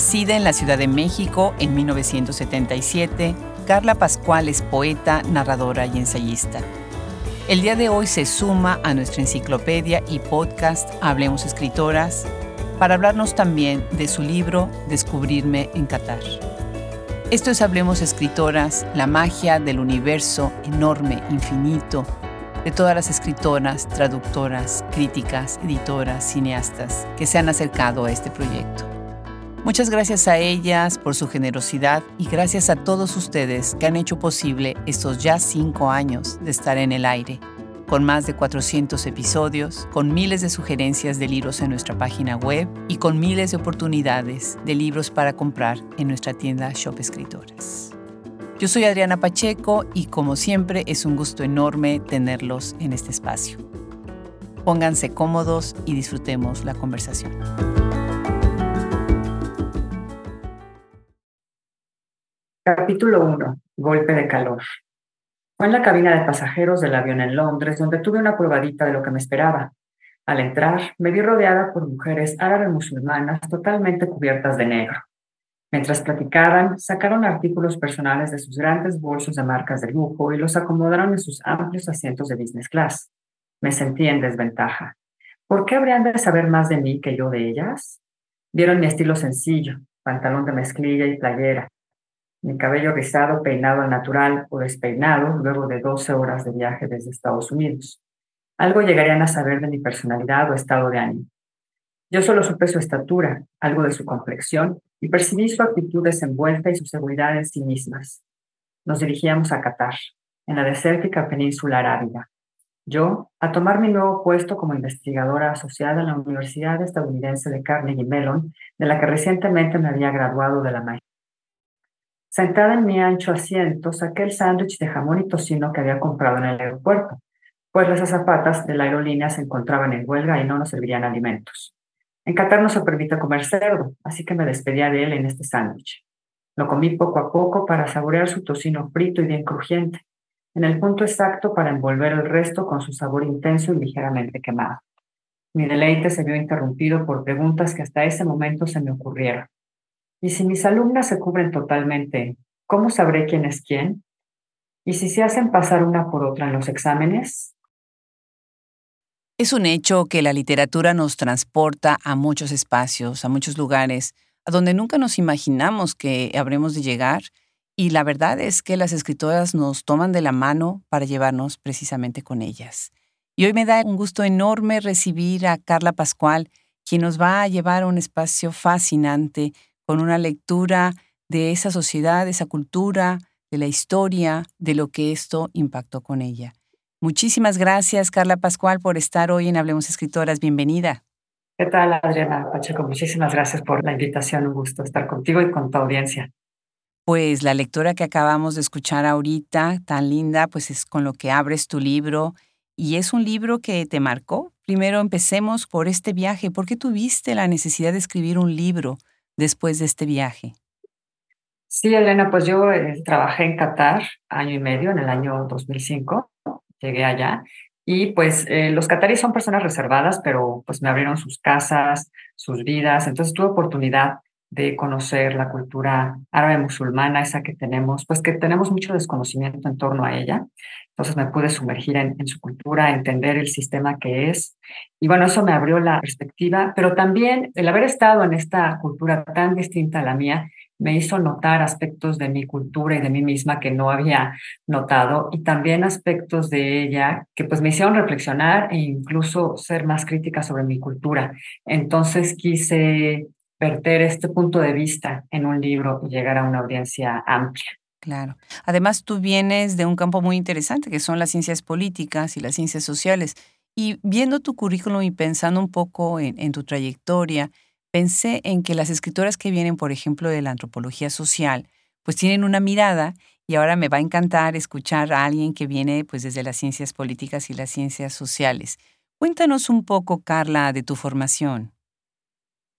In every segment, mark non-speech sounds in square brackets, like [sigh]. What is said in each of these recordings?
Nacida en la Ciudad de México en 1977, Carla Pascual es poeta, narradora y ensayista. El día de hoy se suma a nuestra enciclopedia y podcast Hablemos Escritoras para hablarnos también de su libro Descubrirme en Qatar. Esto es Hablemos Escritoras, la magia del universo enorme, infinito, de todas las escritoras, traductoras, críticas, editoras, cineastas que se han acercado a este proyecto. Muchas gracias a ellas por su generosidad y gracias a todos ustedes que han hecho posible estos ya cinco años de estar en el aire, con más de 400 episodios, con miles de sugerencias de libros en nuestra página web y con miles de oportunidades de libros para comprar en nuestra tienda Shop Escritoras. Yo soy Adriana Pacheco y como siempre es un gusto enorme tenerlos en este espacio. Pónganse cómodos y disfrutemos la conversación. Capítulo 1. Golpe de calor. Fue en la cabina de pasajeros del avión en Londres donde tuve una probadita de lo que me esperaba. Al entrar, me vi rodeada por mujeres árabes musulmanas totalmente cubiertas de negro. Mientras platicaban, sacaron artículos personales de sus grandes bolsos de marcas de lujo y los acomodaron en sus amplios asientos de business class. Me sentí en desventaja. ¿Por qué habrían de saber más de mí que yo de ellas? Vieron mi estilo sencillo, pantalón de mezclilla y playera, mi cabello rizado, peinado al natural o despeinado luego de 12 horas de viaje desde Estados Unidos. Algo llegarían a saber de mi personalidad o estado de ánimo. Yo solo supe su estatura, algo de su complexión, y percibí su actitud desenvuelta y su seguridad en sí mismas. Nos dirigíamos a Qatar, en la desértica península arábiga. Yo, a tomar mi nuevo puesto como investigadora asociada en la Universidad Estadounidense de Carnegie Mellon, de la que recientemente me había graduado de la maestría. Sentada en mi ancho asiento, saqué el sándwich de jamón y tocino que había comprado en el aeropuerto, pues las azafatas de la aerolínea se encontraban en huelga y no nos servirían alimentos. En Qatar no se permite comer cerdo, así que me despedía de él en este sándwich. Lo comí poco a poco para saborear su tocino frito y bien crujiente, en el punto exacto para envolver el resto con su sabor intenso y ligeramente quemado. Mi deleite se vio interrumpido por preguntas que hasta ese momento se me ocurrieron. Y si mis alumnas se cubren totalmente, ¿cómo sabré quién es quién? ¿Y si se hacen pasar una por otra en los exámenes? Es un hecho que la literatura nos transporta a muchos espacios, a muchos lugares, a donde nunca nos imaginamos que habremos de llegar, y la verdad es que las escritoras nos toman de la mano para llevarnos precisamente con ellas. Y hoy me da un gusto enorme recibir a Carla Pascual, quien nos va a llevar a un espacio fascinante con una lectura de esa sociedad, de esa cultura, de la historia, de lo que esto impactó con ella. Muchísimas gracias, Carla Pascual, por estar hoy en Hablemos Escritoras. Bienvenida. ¿Qué tal, Adriana Pacheco? Muchísimas gracias por la invitación. Un gusto estar contigo y con tu audiencia. Pues la lectura que acabamos de escuchar ahorita, tan linda, pues es con lo que abres tu libro y es un libro que te marcó. Primero empecemos por este viaje. ¿Por qué tuviste la necesidad de escribir un libro? Después de este viaje? Sí, Elena, pues yo eh, trabajé en Qatar año y medio, en el año 2005, llegué allá y pues eh, los cataríes son personas reservadas, pero pues me abrieron sus casas, sus vidas, entonces tuve oportunidad de conocer la cultura árabe musulmana, esa que tenemos, pues que tenemos mucho desconocimiento en torno a ella. Entonces me pude sumergir en, en, su cultura, entender el sistema que es. Y bueno, eso me abrió la perspectiva, pero también el haber estado en esta cultura tan distinta a la mía me hizo notar aspectos de mi cultura y de mí misma que no había notado y también aspectos de ella que pues me hicieron reflexionar e incluso ser más crítica sobre mi cultura. Entonces quise verter este punto de vista en un libro y llegar a una audiencia amplia. Claro. Además, tú vienes de un campo muy interesante, que son las ciencias políticas y las ciencias sociales. Y viendo tu currículum y pensando un poco en, tu trayectoria, pensé en que las escritoras que vienen, por ejemplo, de la antropología social, pues tienen una mirada y ahora me va a encantar escuchar a alguien que viene pues desde las ciencias políticas y las ciencias sociales. Cuéntanos un poco, Carla, de tu formación.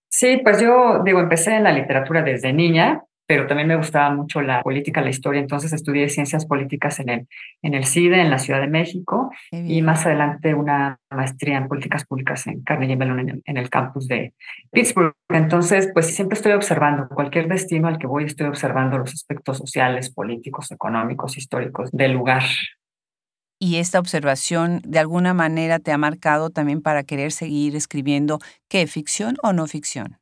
Sí, pues yo digo, empecé en la literatura desde niña, pero también me gustaba mucho la política, la historia, entonces estudié ciencias políticas en el, en el CIDE, en la Ciudad de México, y más adelante una maestría en políticas públicas en Carnegie Mellon, en el, en el campus de Pittsburgh. Entonces, pues siempre estoy observando, cualquier destino al que voy, estoy observando los aspectos sociales, políticos, económicos, históricos del lugar. Y esta observación de alguna manera te ha marcado también para querer seguir escribiendo, ¿qué? ¿Ficción o no ficción?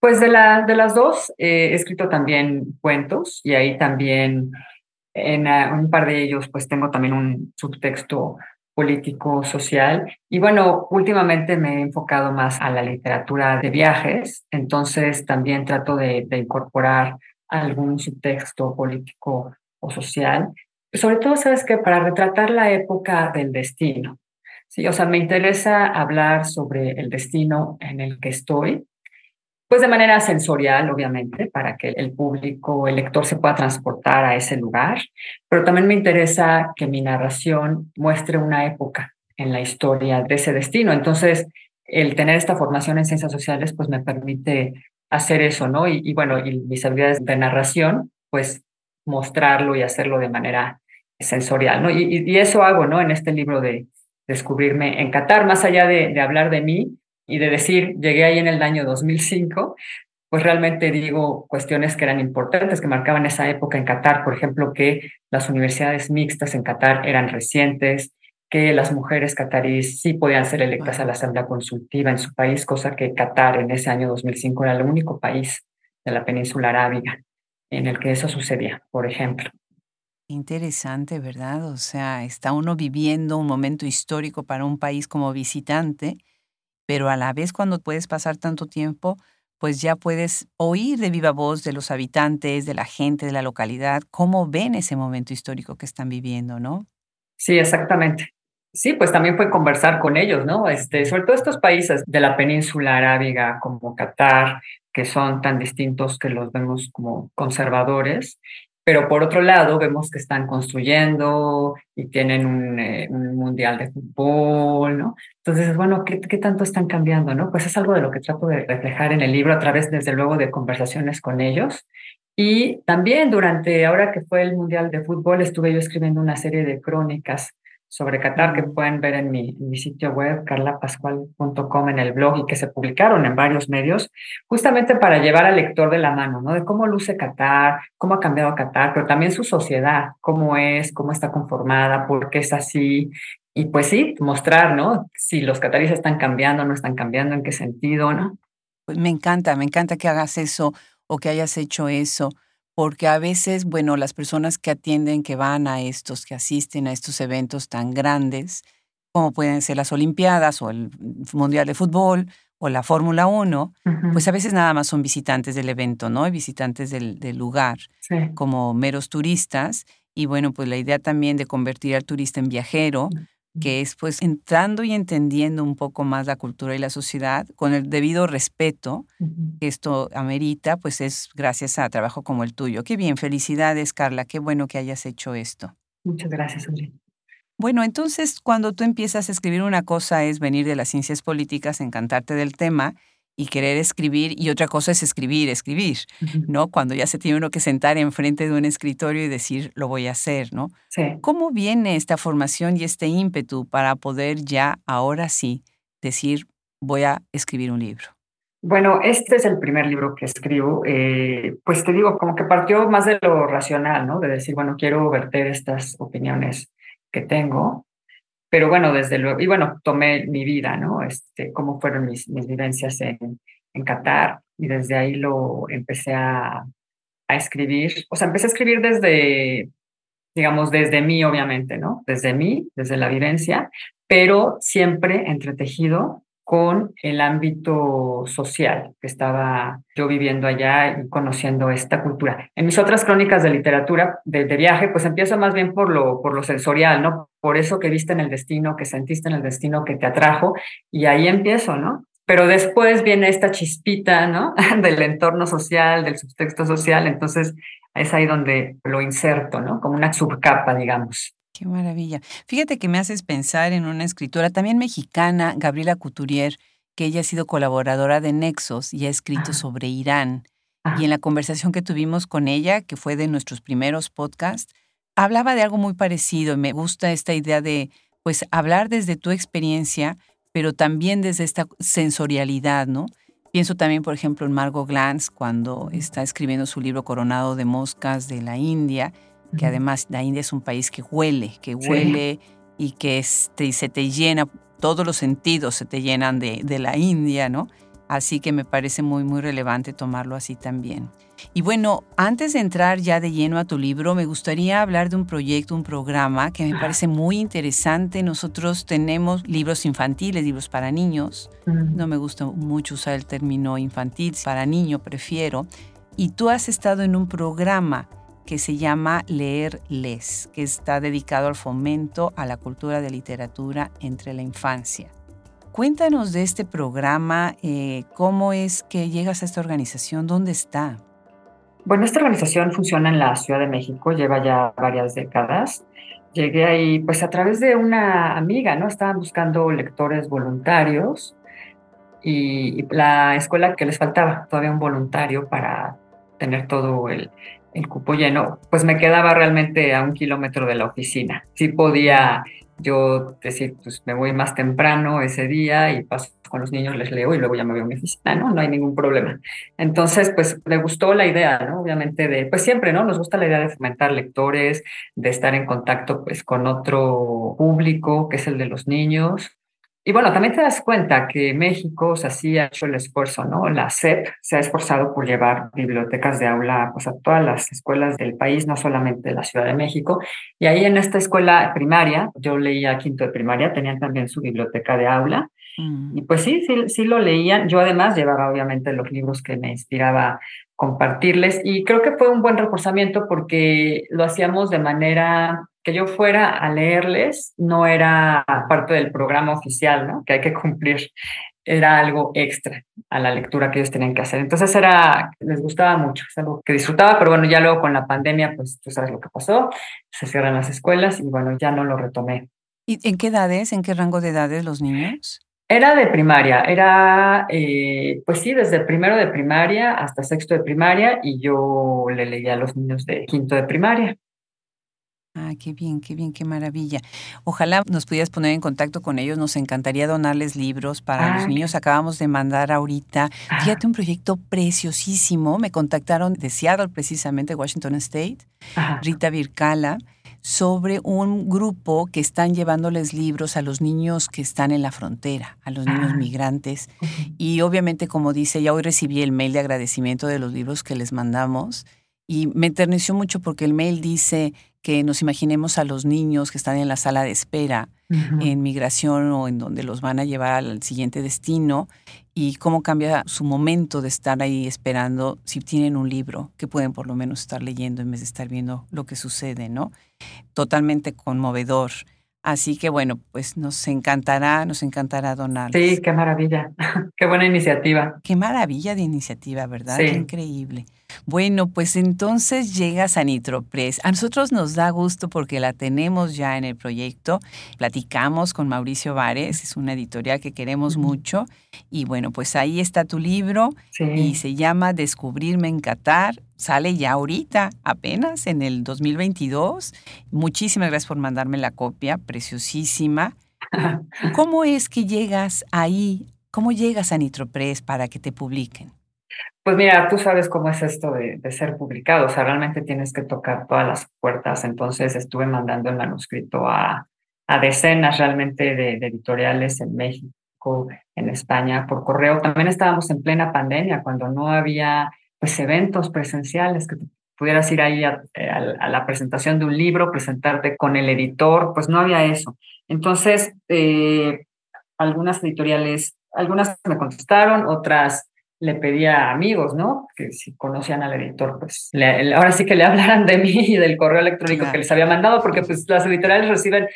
Pues de, la, de las dos he escrito también cuentos y ahí también en un par de ellos pues tengo también un subtexto político, social. Y bueno, últimamente me he enfocado más a la literatura de viajes, entonces también trato de, de incorporar algún subtexto político o social. Sobre todo, sabes que para retratar la época del destino. Sí, o sea, me interesa hablar sobre el destino en el que estoy, pues de manera sensorial, obviamente, para que el público, el lector se pueda transportar a ese lugar, pero también me interesa que mi narración muestre una época en la historia de ese destino. Entonces, el tener esta formación en ciencias sociales, pues me permite hacer eso, ¿no? Y, bueno, y mis habilidades de narración, pues mostrarlo y hacerlo de manera sensorial, ¿no? Y, y eso hago, ¿no? En este libro de Descubrirme en Qatar, más allá de hablar de mí, y de decir, llegué ahí en el año 2005, pues realmente digo cuestiones que eran importantes, que marcaban esa época en Qatar, por ejemplo, que las universidades mixtas en Qatar eran recientes, que las mujeres cataríes sí podían ser electas a la Asamblea Consultiva en su país, cosa que Qatar en ese año 2005 era el único país de la península arábiga en el que eso sucedía, por ejemplo. Interesante, ¿verdad? O sea, está uno viviendo un momento histórico para un país como visitante pero a la vez cuando puedes pasar tanto tiempo, pues ya puedes oír de viva voz de los habitantes, de la gente, de la localidad, cómo ven ese momento histórico que están viviendo, ¿no? Sí, exactamente. Sí, pues también fue conversar con ellos, ¿no? Este, sobre todo estos países de la península arábiga como Qatar, que son tan distintos que los vemos como conservadores, pero por otro lado vemos que están construyendo y tienen un, eh, mundial de fútbol, ¿no? Entonces, bueno, ¿qué, ¿qué, tanto están cambiando, no? Pues es algo de lo que trato de reflejar en el libro a través, desde luego, de conversaciones con ellos. Y también durante, ahora que fue el mundial de fútbol, estuve yo escribiendo una serie de crónicas sobre Qatar que pueden ver en mi, mi sitio web, carlapascual.com, en el blog y que se publicaron en varios medios, justamente para llevar al lector de la mano, ¿no? De cómo luce Qatar, cómo ha cambiado Qatar, pero también su sociedad, cómo es, cómo está conformada, por qué es así. Y pues sí, mostrar, ¿no? Si los cataríes están cambiando, no están cambiando, en qué sentido, ¿no? Pues me encanta, me encanta que hagas eso o que hayas hecho eso porque a veces, bueno, las personas que atienden, que van a estos, que asisten a estos eventos tan grandes, como pueden ser las Olimpiadas o el Mundial de Fútbol o la Fórmula 1, pues a veces nada más son visitantes del evento, ¿no? Visitantes del, del lugar, como meros turistas. Y bueno, pues la idea también de convertir al turista en viajero, que es pues entrando y entendiendo un poco más la cultura y la sociedad con el debido respeto que esto amerita, pues es gracias a trabajo como el tuyo. Qué bien, felicidades Carla, qué bueno que hayas hecho esto. Muchas gracias, André. Bueno, entonces cuando tú empiezas a escribir una cosa es venir de las ciencias políticas, encantarte del tema y querer escribir, y otra cosa es escribir, escribir, ¿no? Cuando ya se tiene uno que sentar enfrente de un escritorio y decir, lo voy a hacer, ¿no? Sí. ¿Cómo viene esta formación y este ímpetu para poder ya, ahora sí, decir, voy a escribir un libro? Bueno, este es el primer libro que escribo. Eh, pues te digo, como que partió más de lo racional, ¿no? De decir, bueno, quiero verter estas opiniones que tengo pero bueno, desde luego, y bueno, tomé mi vida, ¿no? Este, cómo fueron mis, mis vivencias en, en Qatar y desde ahí lo empecé a, a escribir. O sea, empecé a escribir desde, digamos, desde mí, obviamente, ¿no? Desde mí, desde la vivencia, pero siempre entretejido con el ámbito social que estaba yo viviendo allá y conociendo esta cultura. En mis otras crónicas de literatura, de, viaje, pues empiezo más bien por lo, por lo sensorial, ¿no? Por eso que viste en el destino, que sentiste en el destino, que te atrajo, y ahí empiezo, ¿no? Pero después viene esta chispita, ¿no? [laughs] del entorno social, del subtexto social, entonces es ahí donde lo inserto, ¿no? Como una subcapa, digamos. Qué maravilla. Fíjate que me haces pensar en una escritora también mexicana, Gabriela Couturier, que ella ha sido colaboradora de Nexos y ha escrito sobre Irán. y en la conversación que tuvimos con ella, que fue de nuestros primeros podcasts, hablaba de algo muy parecido me gusta esta idea de pues hablar desde tu experiencia, pero también desde esta sensorialidad, ¿no? Pienso también, por ejemplo, en Margot Glantz cuando está escribiendo su libro Coronado de Moscas de la India, que además la India es un país que huele, que huele y que este, se te llena, todos los sentidos se te llenan de, de la India, ¿no? Así que me parece muy, muy relevante tomarlo así también. Y bueno, antes de entrar ya de lleno a tu libro, me gustaría hablar de un proyecto, un programa que me parece muy interesante. Nosotros tenemos libros infantiles, libros para niños. No me gusta mucho usar el término infantil, para niño prefiero. Y tú has estado en un programa que se llama Leer Les, que está dedicado al fomento a la cultura de literatura entre la infancia. Cuéntanos de este programa, eh, cómo es que llegas a esta organización, dónde está. Bueno, esta organización funciona en la Ciudad de México, lleva ya varias décadas. Llegué ahí pues a través de una amiga, ¿no? Estaban buscando lectores voluntarios y, la escuela que les faltaba, todavía un voluntario para tener todo el, el cupo lleno, pues me quedaba realmente a un kilómetro de la oficina. Sí podía yo decir, pues me voy más temprano ese día y paso con los niños, les leo y luego ya me voy a mi oficina, ¿no? No hay ningún problema. Entonces, pues me gustó la idea, ¿no? Obviamente de, pues siempre, ¿no? Nos gusta la idea de fomentar lectores, de estar en contacto pues con otro público, que es el de los niños, y bueno, también te das cuenta que México se hacía hecho el esfuerzo, ¿no? La SEP se ha esforzado por llevar bibliotecas de aula pues, a todas las escuelas del país, no solamente de la Ciudad de México. Y ahí en esta escuela primaria, yo leía quinto de primaria, tenían también su biblioteca de aula. Mm. Y pues sí, sí, sí lo leían. Yo además llevaba obviamente los libros que me inspiraba compartirles y creo que fue un buen reforzamiento porque lo hacíamos de manera que yo fuera a leerles no era parte del programa oficial, ¿no? Que hay que cumplir, era algo extra a la lectura que ellos tenían que hacer. Entonces era, les gustaba mucho, es algo que disfrutaba, pero bueno, ya luego con la pandemia, pues tú sabes lo que pasó, se cierran las escuelas y bueno, ya no lo retomé. ¿Y en qué edades, en qué rango de edades los niños? Era de primaria, era, eh, pues sí, desde primero de primaria hasta sexto de primaria y yo le leía a los niños de quinto de primaria. Ah, qué bien, qué bien, qué maravilla. Ojalá nos pudieras poner en contacto con ellos. Nos encantaría donarles libros para los ah, niños. Acabamos de mandar ahorita, fíjate, un proyecto preciosísimo. Me contactaron de Seattle, precisamente, Washington State, Rita Vircala, sobre un grupo que están llevándoles libros a los niños que están en la frontera, a los niños ah, migrantes. Y obviamente, como dice, ya hoy recibí el mail de agradecimiento de los libros que les mandamos. Y me enterneció mucho porque el mail dice que nos imaginemos a los niños que están en la sala de espera en migración o en donde los van a llevar al siguiente destino y cómo cambia su momento de estar ahí esperando si tienen un libro que pueden por lo menos estar leyendo en vez de estar viendo lo que sucede, ¿no? Totalmente conmovedor. Así que bueno, pues nos encantará, nos encantará donar. Sí, qué maravilla, [laughs] qué buena iniciativa. Qué maravilla de iniciativa, ¿verdad? Sí. increíble. Bueno, pues entonces llega Sanitropress. A nosotros nos da gusto porque la tenemos ya en el proyecto. Platicamos con Mauricio Vares, es una editorial que queremos mucho. Y bueno, pues ahí está tu libro y se llama Descubrirme en Qatar. Sale ya ahorita, apenas en el 2022. Muchísimas gracias por mandarme la copia, preciosísima. [laughs] ¿Cómo es que llegas ahí? ¿Cómo llegas a Nitropress para que te publiquen? Pues mira, tú sabes cómo es esto de, ser publicado, o sea, realmente tienes que tocar todas las puertas, entonces estuve mandando el manuscrito a, a decenas realmente de, editoriales en México, en España, por correo. También estábamos en plena pandemia, cuando no había pues eventos presenciales que pudieras ir ahí a, la presentación de un libro, presentarte con el editor, pues no había eso. Entonces, eh, algunas editoriales, algunas me contestaron, otras le pedía a amigos, ¿no? Que si conocían al editor, pues ahora sí que le [laughs] hablaran de mí y del correo electrónico que les había mandado, porque pues las editoriales reciben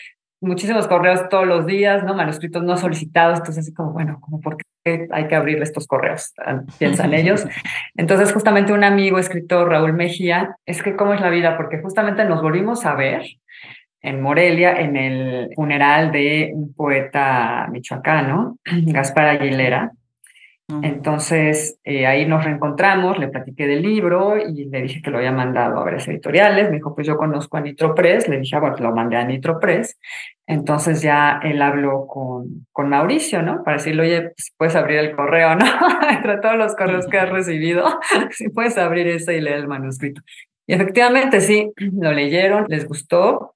muchísimos correos todos los días, ¿no? Manuscritos no solicitados, entonces así como, bueno, como por qué hay que abrirle estos correos, piensan [laughs] ellos. Entonces justamente un amigo escritor, Raúl Mejía, es que cómo es la vida, porque justamente nos volvimos a ver en Morelia, en el funeral de un poeta michoacano, [clears throat] Gaspar Aguilera, Entonces, eh, ahí nos reencontramos, le platiqué del libro y le dije que lo había mandado a varias editoriales. Me dijo, pues yo conozco a Nitropress. Le dije, ah, bueno, lo mandé a Nitropress. Entonces ya él habló con, con Mauricio, ¿no? Para decirle, oye, pues puedes abrir el correo, ¿no? [laughs] Entre todos los correos que has recibido, [laughs] si puedes abrir eso y leer el manuscrito. Y efectivamente, sí, [clears throat] lo leyeron, les gustó.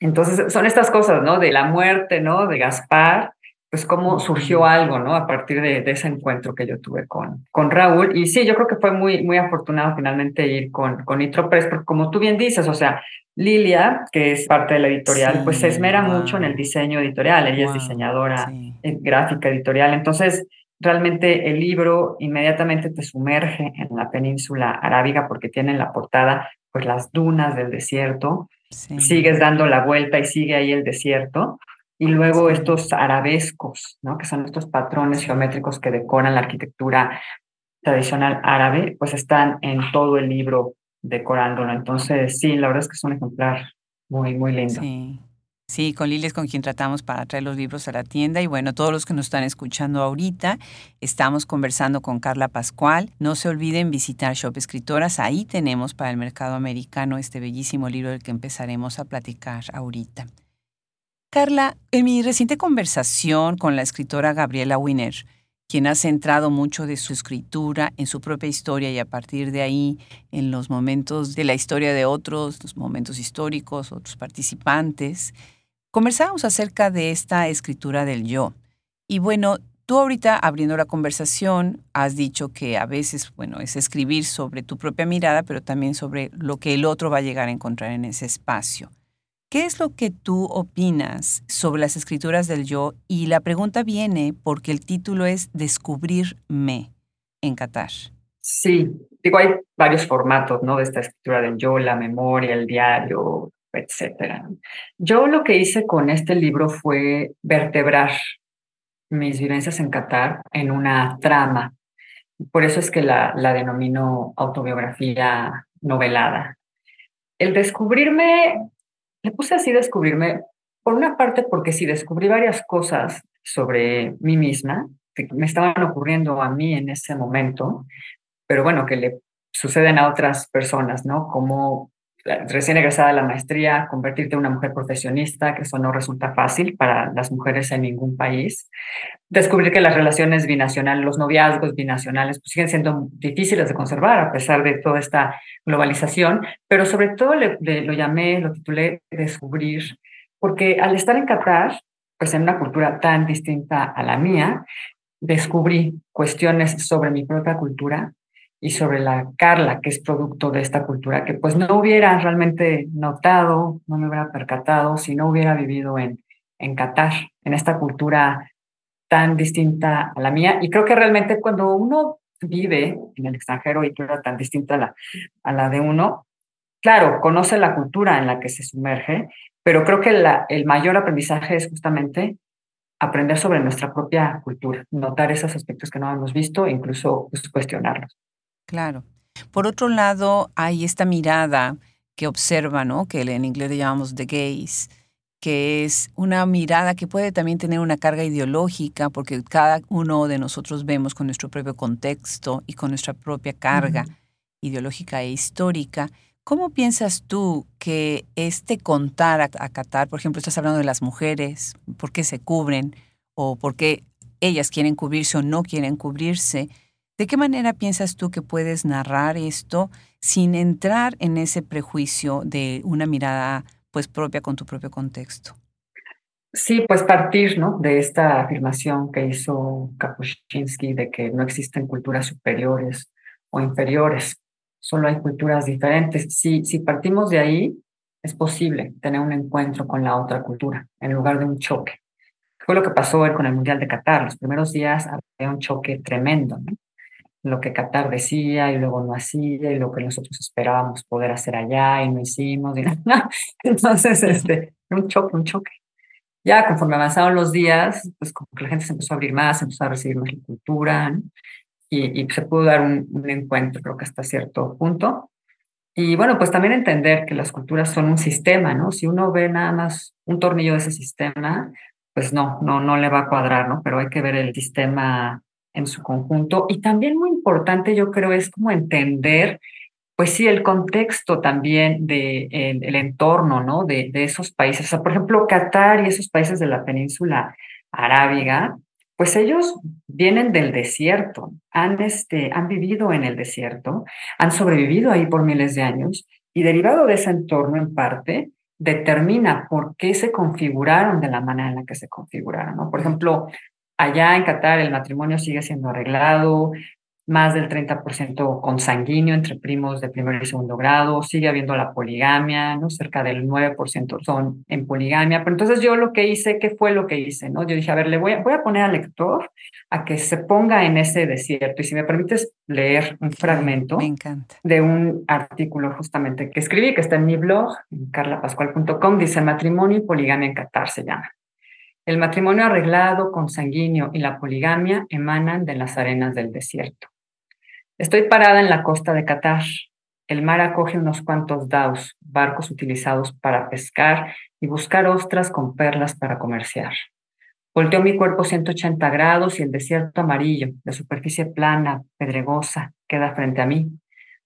Entonces, son estas cosas, ¿no? De la muerte, ¿no? De Gaspar pues cómo surgió algo, ¿no? A partir de, ese encuentro que yo tuve con, con Raúl. Y sí, yo creo que fue muy, muy afortunado finalmente ir con, con Nitro Press, porque como tú bien dices, o sea, Lilia, que es parte de la editorial, pues se esmera mucho en el diseño editorial, ella es diseñadora gráfica editorial, entonces realmente el libro inmediatamente te sumerge en la península arábiga porque tiene en la portada pues las dunas del desierto, sigues dando la vuelta y sigue ahí el desierto, y luego estos arabescos, ¿no? que son estos patrones geométricos que decoran la arquitectura tradicional árabe, pues están en todo el libro decorándolo. Entonces, sí, la verdad es que es un ejemplar muy, muy lindo. Sí. Sí, con Lili es con quien tratamos para traer los libros a la tienda. Y bueno, todos los que nos están escuchando ahorita, estamos conversando con Carla Pascual. No se olviden visitar Shop Escritoras. Ahí tenemos para el mercado americano este bellísimo libro del que empezaremos a platicar ahorita. Carla, en mi reciente conversación con la escritora Gabriela Wiener, quien ha centrado mucho de su escritura en su propia historia y a partir de ahí en los momentos de la historia de otros, los momentos históricos, otros participantes, conversamos acerca de esta escritura del yo. Y bueno, tú ahorita abriendo la conversación has dicho que a veces, bueno, es escribir sobre tu propia mirada, pero también sobre lo que el otro va a llegar a encontrar en ese espacio. ¿Qué es lo que tú opinas sobre las escrituras del yo? Y la pregunta viene porque el título es Descubrirme en Qatar. Sí, digo, hay varios formatos, ¿no? De esta escritura del yo, la memoria, el diario, etcétera. Yo lo que hice con este libro fue vertebrar mis vivencias en Qatar en una trama. Por eso es que la, la denomino autobiografía novelada. El descubrirme le puse así descubrirme, por una parte porque sí descubrí varias cosas sobre mí misma que me estaban ocurriendo a mí en ese momento, pero bueno, que le suceden a otras personas, ¿no? Como recién egresada de la maestría, convertirte en una mujer profesionista, que eso no resulta fácil para las mujeres en ningún país. Descubrir que las relaciones binacionales, los noviazgos binacionales, pues siguen siendo difíciles de conservar a pesar de toda esta globalización, pero sobre todo lo llamé, lo titulé Descubrir, porque al estar en Qatar, pues en una cultura tan distinta a la mía, descubrí cuestiones sobre mi propia cultura y sobre la Carla, que es producto de esta cultura, que pues no hubiera realmente notado, no me hubiera percatado si no hubiera vivido en, en Qatar, en esta cultura tan distinta a la mía. Y creo que realmente cuando uno vive en el extranjero y cultura tan distinta a la, a la de uno, claro, conoce la cultura en la que se sumerge, pero creo que la, el mayor aprendizaje es justamente aprender sobre nuestra propia cultura, notar esos aspectos que no hemos visto incluso pues, cuestionarlos. Claro. Por otro lado, hay esta mirada que observa, ¿no? Que en inglés le llamamos the gaze, que es una mirada que puede también tener una carga ideológica, porque cada uno de nosotros vemos con nuestro propio contexto y con nuestra propia carga ideológica e histórica. ¿Cómo piensas tú que este contar a, a, Qatar, por ejemplo, estás hablando de las mujeres, por qué se cubren o por qué ellas quieren cubrirse o no quieren cubrirse? ¿De qué manera piensas tú que puedes narrar esto sin entrar en ese prejuicio de una mirada pues propia con tu propio contexto? Sí, pues partir ¿no? de esta afirmación que hizo Kapuscinski de que no existen culturas superiores o inferiores, solo hay culturas diferentes. Si, si partimos de ahí, es posible tener un encuentro con la otra cultura en lugar de un choque. Fue lo que pasó con el Mundial de Qatar. Los primeros días había un choque tremendo. Lo que Qatar decía y luego no hacía y lo que nosotros esperábamos poder hacer allá y no hicimos. Y [laughs] Entonces, este, un choque, un choque. Ya conforme avanzaron los días, pues como que la gente se empezó a abrir más, se empezó a recibir más la cultura y, y, se pudo dar un, un, encuentro, creo que hasta cierto punto. Y bueno, pues también entender que las culturas son un sistema, ¿no? Si uno ve nada más un tornillo de ese sistema, pues no, no, no le va a cuadrar, ¿no? Pero hay que ver el sistema en su conjunto. Y también muy importante, yo creo, es como entender, pues sí, el contexto también del de el, entorno, ¿no? De, de, esos países. O sea, por ejemplo, Qatar y esos países de la península arábiga, pues ellos vienen del desierto, han, este, han vivido en el desierto, han sobrevivido ahí por miles de años y derivado de ese entorno en parte, determina por qué se configuraron de la manera en la que se configuraron. ¿no? Por ejemplo, allá en Qatar el matrimonio sigue siendo arreglado, más del 30% consanguíneo entre primos de primer y segundo grado, sigue habiendo la poligamia, ¿no? Cerca del 9% son en poligamia. Pero entonces yo lo que hice, ¿qué fue lo que hice? ¿no? Yo dije, a ver, le voy a, voy a poner al lector a que se ponga en ese desierto. Y si me permites leer un fragmento de un artículo justamente que escribí, que está en mi blog, en carlapascual.com, dice matrimonio y poligamia en Qatar se llama. El matrimonio arreglado, consanguíneo y la poligamia emanan de las arenas del desierto. Estoy parada en la costa de Qatar. El mar acoge unos cuantos daos, barcos utilizados para pescar y buscar ostras con perlas para comerciar. Volteo mi cuerpo 180 grados y el desierto amarillo, de superficie plana, pedregosa, queda frente a mí.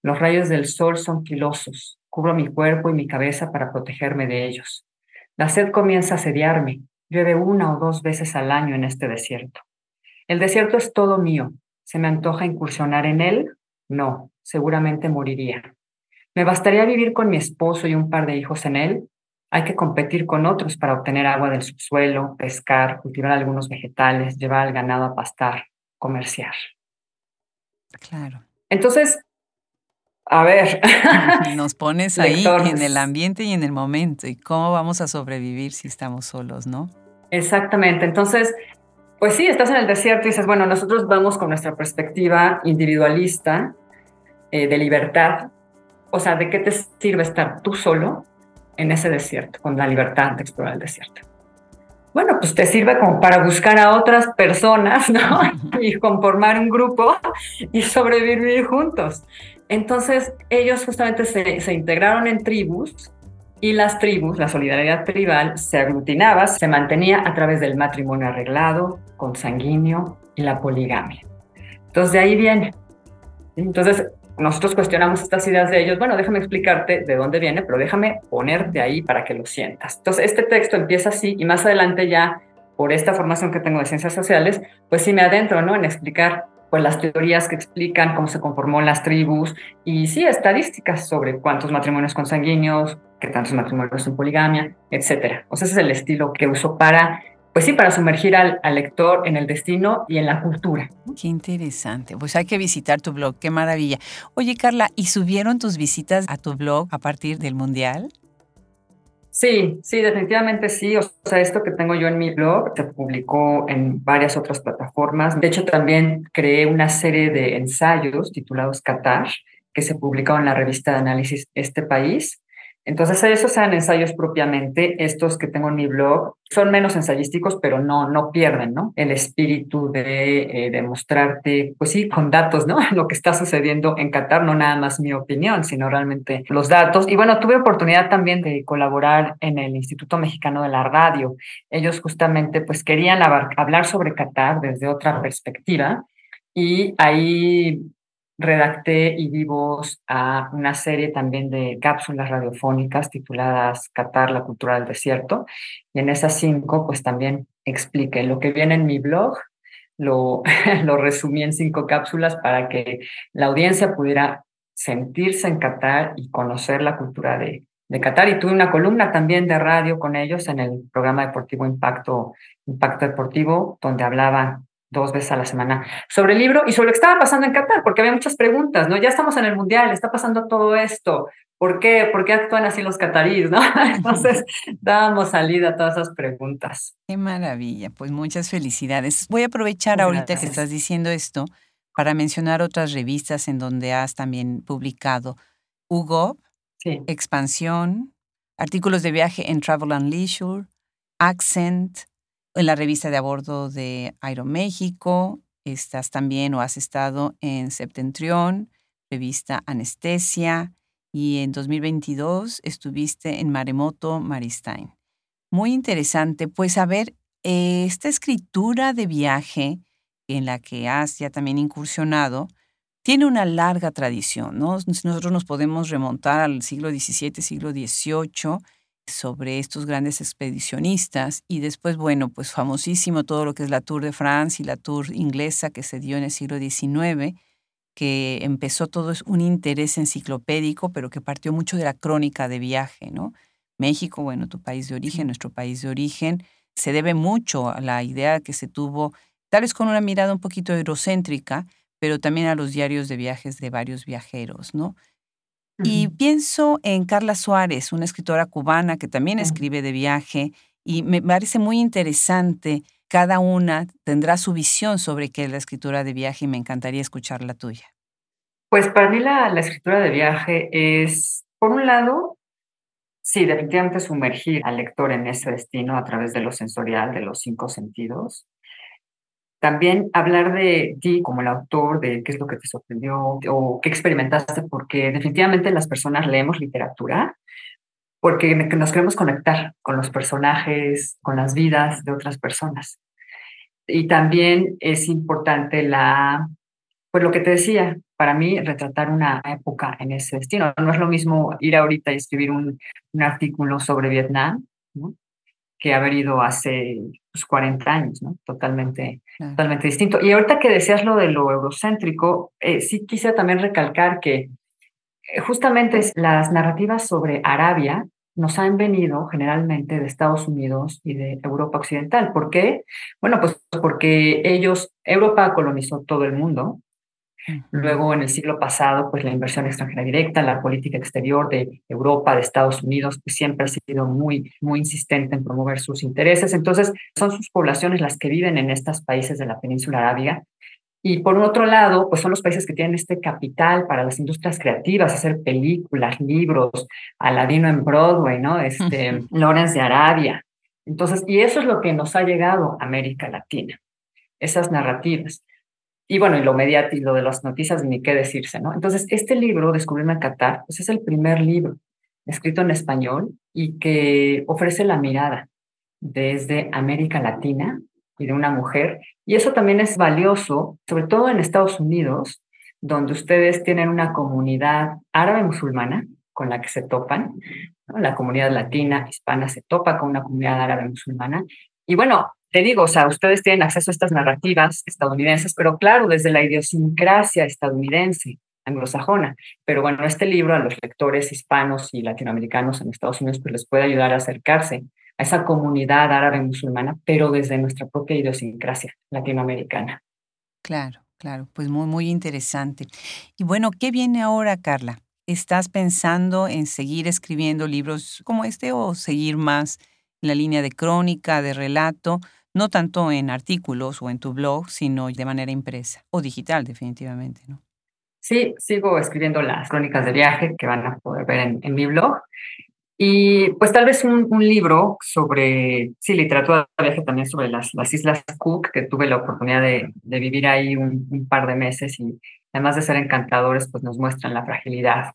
Los rayos del sol son filosos. Cubro mi cuerpo y mi cabeza para protegerme de ellos. La sed comienza a asediarme. Llueve una o dos veces al año en este desierto. El desierto es todo mío, ¿Se me antoja incursionar en él? No, seguramente moriría. ¿Me bastaría vivir con mi esposo y un par de hijos en él? Hay que competir con otros para obtener agua del subsuelo, pescar, cultivar algunos vegetales, llevar al ganado a pastar, comerciar. Claro. Entonces, a ver. [laughs] [laughs] Nos pones ahí en el ambiente y en el momento. ¿Y cómo vamos a sobrevivir si estamos solos, no? Exactamente. Entonces, pues sí, estás en el desierto y dices, bueno, nosotros vamos con nuestra perspectiva individualista eh, de libertad. O sea, ¿de qué te sirve estar tú solo en ese desierto, con la libertad de explorar el desierto? Bueno, pues te sirve como para buscar a otras personas, [laughs] ¿no? y conformar un grupo y sobrevivir juntos. Entonces, ellos justamente se, integraron en tribus y las tribus, la solidaridad tribal, se aglutinaba, se mantenía a través del matrimonio arreglado, consanguíneo y la poligamia. Entonces de ahí viene. Entonces nosotros cuestionamos estas ideas de ellos. Bueno, déjame explicarte de dónde viene, pero déjame ponerte ahí para que lo sientas. Entonces este texto empieza así y más adelante ya por esta formación que tengo de ciencias sociales, pues sí me adentro, ¿no? En explicar pues las teorías que explican cómo se conformó las tribus y sí, estadísticas sobre cuántos matrimonios consanguíneos, qué tantos matrimonios son poligamia, etcétera. O sea, ese es el estilo que uso para, pues sí, para sumergir al, al, lector en el destino y en la cultura. Qué interesante. Pues hay que visitar tu blog, qué maravilla. Oye, Carla, ¿y subieron tus visitas a tu blog a partir del Mundial? Sí, sí, definitivamente sí. O sea, esto que tengo yo en mi blog se publicó en varias otras plataformas. De hecho, también creé una serie de ensayos titulados Qatar, que se publicaron en la revista de análisis Este País. Entonces, esos sean ensayos propiamente, estos que tengo en mi blog, son menos ensayísticos, pero no, no pierden, ¿no? El espíritu de, eh, demostrarte, pues sí, con datos, ¿no? [laughs] Lo que está sucediendo en Qatar, no nada más mi opinión, sino realmente los datos. Y bueno, tuve oportunidad también de colaborar en el Instituto Mexicano de la Radio. Ellos justamente, pues querían hablar sobre Qatar desde otra perspectiva. Y ahí redacté y di a una serie también de cápsulas radiofónicas tituladas Qatar, la cultura del desierto. Y en esas cinco, pues también expliqué lo que viene en mi blog, lo, [laughs] lo resumí en cinco cápsulas para que la audiencia pudiera sentirse en Qatar y conocer la cultura de, de Qatar. Y tuve una columna también de radio con ellos en el programa deportivo Impacto, Impacto Deportivo, donde hablaba dos veces a la semana sobre el libro y sobre lo que estaba pasando en Qatar, porque había muchas preguntas, ¿no? Ya estamos en el Mundial, está pasando todo esto, ¿por qué? ¿Por qué actúan así los cataríes, no? [laughs] Entonces, dábamos salida a todas esas preguntas. Qué maravilla, pues muchas felicidades. Voy a aprovechar ahorita que estás diciendo esto para mencionar otras revistas en donde has también publicado Hugo, Expansión, artículos de viaje en Travel and Leisure, Accent, en la revista de a bordo de Aeroméxico, estás también o has estado en Septentrión, revista Anestesia, y en 2022 estuviste en Maremoto Maristain. Muy interesante. Pues a ver, esta escritura de viaje en la que has ya también incursionado, tiene una larga tradición, ¿no? Nosotros nos podemos remontar al siglo XVII, siglo XVIII, sobre estos grandes expedicionistas y después, bueno, pues famosísimo todo lo que es la Tour de France y la Tour inglesa que se dio en el siglo XIX, que empezó todo es un interés enciclopédico, pero que partió mucho de la crónica de viaje, ¿no? México, bueno, tu país de origen, nuestro país de origen, se debe mucho a la idea que se tuvo, tal vez con una mirada un poquito eurocéntrica, pero también a los diarios de viajes de varios viajeros, ¿no? Y pienso en Carla Suárez, una escritora cubana que también escribe de viaje, y me parece muy interesante. Cada una tendrá su visión sobre qué es la escritura de viaje y me encantaría escuchar la tuya. Pues para mí la, la escritura de viaje es, por un lado, sí, definitivamente sumergir al lector en ese destino a través de lo sensorial, de los cinco sentidos. También hablar de ti como el autor, de qué es lo que te sorprendió o qué experimentaste, porque definitivamente las personas leemos literatura porque nos queremos conectar con los personajes, con las vidas de otras personas. Y también es importante la, pues lo que te decía, para mí retratar una época en ese destino. No es lo mismo ir ahorita y escribir un, un artículo sobre Vietnam, ¿no? Que haber ido hace 40 pues, años, ¿no? Totalmente, totalmente distinto. Y ahorita que decías lo de lo eurocéntrico, eh, sí quisiera también recalcar que eh, justamente las narrativas sobre Arabia nos han venido generalmente de Estados Unidos y de Europa Occidental. ¿Por qué? Bueno, pues porque ellos, Europa colonizó todo el mundo, Luego, en el siglo pasado, pues la inversión extranjera directa, la política exterior de Europa, de Estados Unidos, pues siempre ha sido muy, muy insistente en promover sus intereses. Entonces, son sus poblaciones las que viven en estos países de la península arábiga. Y por otro lado, pues son los países que tienen este capital para las industrias creativas, hacer películas, libros, Aladino en Broadway, ¿no? Este, Lawrence de Arabia. Entonces, y eso es lo que nos ha llegado a América Latina, esas narrativas. Y bueno, y lo mediático, de las noticias, ni qué decirse, ¿no? Entonces, este libro, Descubrirme en Qatar, pues es el primer libro escrito en español y que ofrece la mirada desde América Latina y de una mujer. Y eso también es valioso, sobre todo en Estados Unidos, donde ustedes tienen una comunidad árabe musulmana con la que se topan, la comunidad latina, hispana se topa con una comunidad árabe musulmana. Y bueno, te digo, o sea, ustedes tienen acceso a estas narrativas estadounidenses, pero claro, desde la idiosincrasia estadounidense, anglosajona. Pero bueno, este libro a los lectores hispanos y latinoamericanos en Estados Unidos pues les puede ayudar a acercarse a esa comunidad árabe musulmana, pero desde nuestra propia idiosincrasia latinoamericana. Claro, claro, pues muy, muy interesante. Y bueno, ¿qué viene ahora, Carla? ¿Estás pensando en seguir escribiendo libros como este o seguir más en la línea de crónica, de relato? No tanto en artículos o en tu blog, sino de manera impresa o digital definitivamente, ¿no? Sí, sigo escribiendo las crónicas de viaje que van a poder ver en, mi blog. Y pues tal vez un, libro sobre, sí, literatura de viaje también sobre las, las Islas Cook, que tuve la oportunidad de, de vivir ahí un, par de meses y además de ser encantadores, pues nos muestran la fragilidad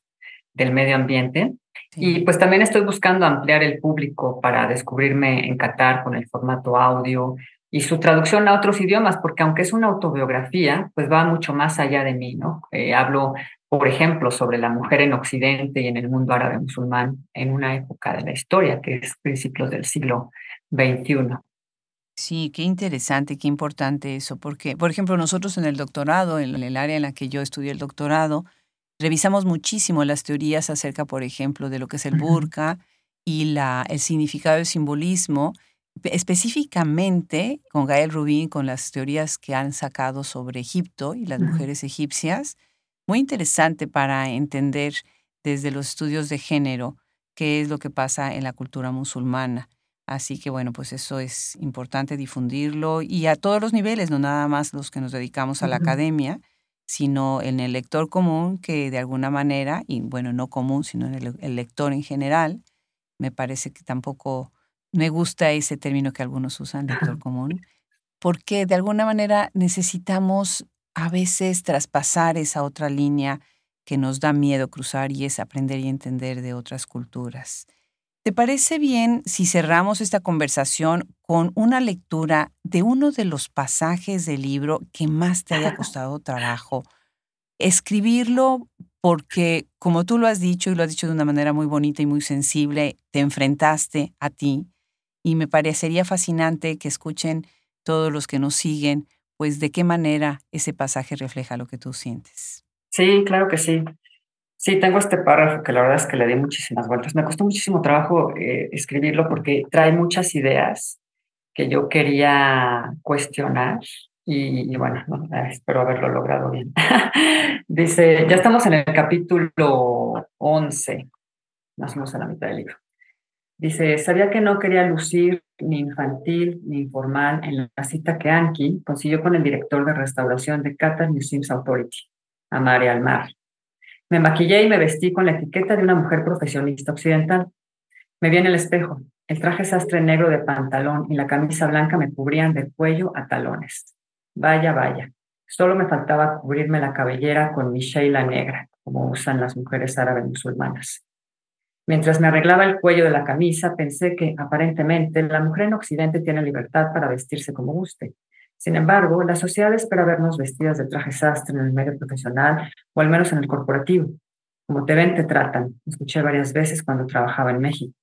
del medio ambiente. Y pues también estoy buscando ampliar el público para descubrirme en Qatar con el formato audio y su traducción a otros idiomas, porque aunque es una autobiografía, pues va mucho más allá de mí, ¿no? Eh, hablo, por ejemplo, sobre la mujer en Occidente y en el mundo árabe musulmán en una época de la historia, que es principios del siglo XXI. Sí, qué interesante, qué importante eso, porque, por ejemplo, nosotros en el doctorado, en el área en la que yo estudié el doctorado, Revisamos muchísimo las teorías acerca, por ejemplo, de lo que es el burka y la, el significado del simbolismo, específicamente con Gael Rubin, con las teorías que han sacado sobre Egipto y las mujeres egipcias. Muy interesante para entender desde los estudios de género qué es lo que pasa en la cultura musulmana. Así que bueno, pues eso es importante difundirlo y a todos los niveles, no nada más los que nos dedicamos a la academia, sino en el lector común que de alguna manera, y bueno, no común, sino en el, lector en general, me parece que tampoco me gusta ese término que algunos usan, lector [laughs] común, porque de alguna manera necesitamos a veces traspasar esa otra línea que nos da miedo cruzar y es aprender y entender de otras culturas. ¿Te parece bien si cerramos esta conversación con una lectura de uno de los pasajes del libro que más te haya [laughs] costado trabajo? Escribirlo porque, como tú lo has dicho y lo has dicho de una manera muy bonita y muy sensible, te enfrentaste a ti y me parecería fascinante que escuchen todos los que nos siguen, pues de qué manera ese pasaje refleja lo que tú sientes. Sí, claro que sí. Sí, tengo este párrafo que la verdad es que le di muchísimas vueltas. Me costó muchísimo trabajo eh, escribirlo porque trae muchas ideas que yo quería cuestionar y, bueno, eh, espero haberlo logrado bien. [laughs] Dice, ya estamos en el capítulo 11, más o menos a la mitad del libro. Dice, sabía que no quería lucir ni infantil ni informal en la cita que Anki consiguió con el director de restauración de Qatar Museums Authority, Amare Almar me maquillé y me vestí con la etiqueta de una mujer profesionista occidental. Me vi en el espejo. El traje sastre negro de pantalón y la camisa blanca me cubrían del cuello a talones. Vaya, vaya. Solo me faltaba cubrirme la cabellera con mi sheila negra, como usan las mujeres árabes musulmanas. Mientras me arreglaba el cuello de la camisa, pensé que aparentemente la mujer en Occidente tiene libertad para vestirse como guste, sin embargo, la sociedad espera vernos vestidas de traje sastre en el medio profesional o al menos en el corporativo. Como te ven, te tratan. Escuché varias veces cuando trabajaba en México.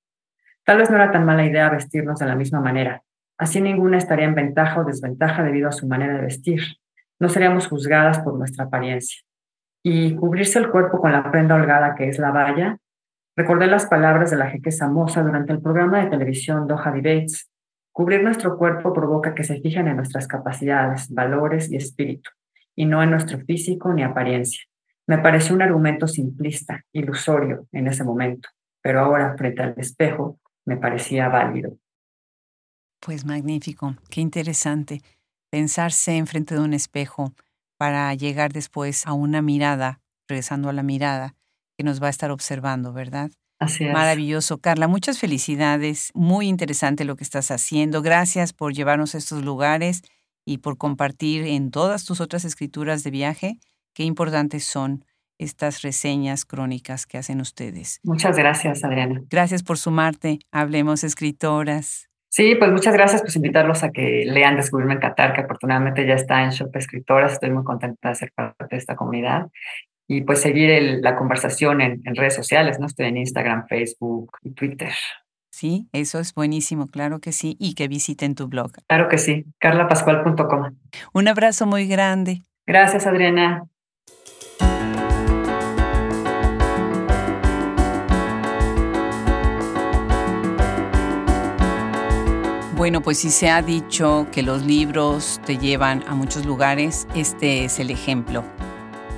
Tal vez no era tan mala idea vestirnos de la misma manera. Así ninguna estaría en ventaja o desventaja debido a su manera de vestir. No seríamos juzgadas por nuestra apariencia. Y cubrirse el cuerpo con la prenda holgada que es la valla. Recordé las palabras de la jeque Samosa durante el programa de televisión Doha Debates, Cubrir nuestro cuerpo provoca que se fijen en nuestras capacidades, valores y espíritu, y no en nuestro físico ni apariencia. Me pareció un argumento simplista, ilusorio en ese momento, pero ahora, frente al espejo, me parecía válido. Pues magnífico, qué interesante pensarse enfrente de un espejo para llegar después a una mirada, regresando a la mirada, que nos va a estar observando, ¿verdad? Maravilloso, Carla. Muchas felicidades. Muy interesante lo que estás haciendo. Gracias por llevarnos a estos lugares y por compartir en todas tus otras escrituras de viaje qué importantes son estas reseñas crónicas que hacen ustedes. Muchas gracias, Adriana. Gracias por sumarte. Hablemos escritoras. Sí, pues muchas gracias, pues invitarlos a que lean Descubrirme en Qatar, que afortunadamente ya está en Shop Escritoras. Estoy muy contenta de ser parte de esta comunidad y pues seguir la conversación en, redes sociales, ¿no? Estoy en Instagram, Facebook y Twitter. Sí, eso es buenísimo, claro que sí, y que visiten tu blog. Claro que sí, carlapascual.com. Un abrazo muy grande. Gracias, Adriana. Bueno, pues si se ha dicho que los libros te llevan a muchos lugares, este es el ejemplo.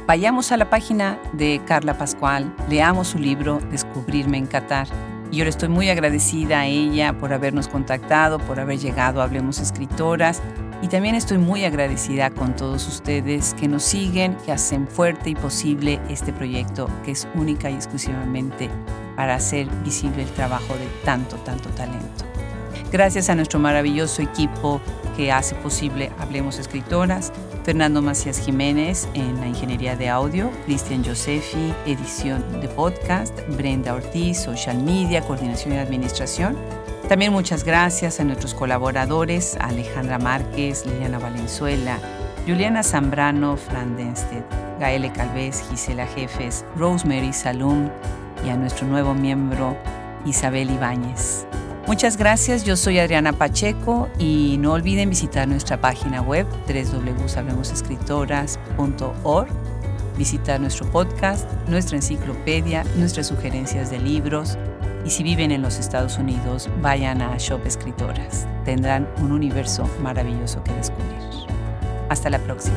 Vayamos a la página de Carla Pascual, leamos su libro Descubrirme en Qatar. Yo le estoy muy agradecida a ella por habernos contactado, por haber llegado a Hablemos Escritoras. Y también estoy muy agradecida con todos ustedes que nos siguen, que hacen fuerte y posible este proyecto que es única y exclusivamente para hacer visible el trabajo de tanto, tanto talento. Gracias a nuestro maravilloso equipo que hace posible Hablemos Escritoras, Fernando Macías Jiménez en la ingeniería de audio, Cristian Josefi, edición de podcast, Brenda Ortiz, social media, coordinación y administración. También muchas gracias a nuestros colaboradores, Alejandra Márquez, Liliana Valenzuela, Juliana Zambrano, Fran Denstedt, Gaele Calvez, Gisela Jefes, Rosemary Salum y a nuestro nuevo miembro, Isabel Ibáñez. Muchas gracias, yo soy Adriana Pacheco y no olviden visitar nuestra página web www.hablemosescritoras.org, visitar nuestro podcast, nuestra enciclopedia, nuestras sugerencias de libros y si viven en los Estados Unidos, vayan a Shop Escritoras. Tendrán un universo maravilloso que descubrir. Hasta la próxima.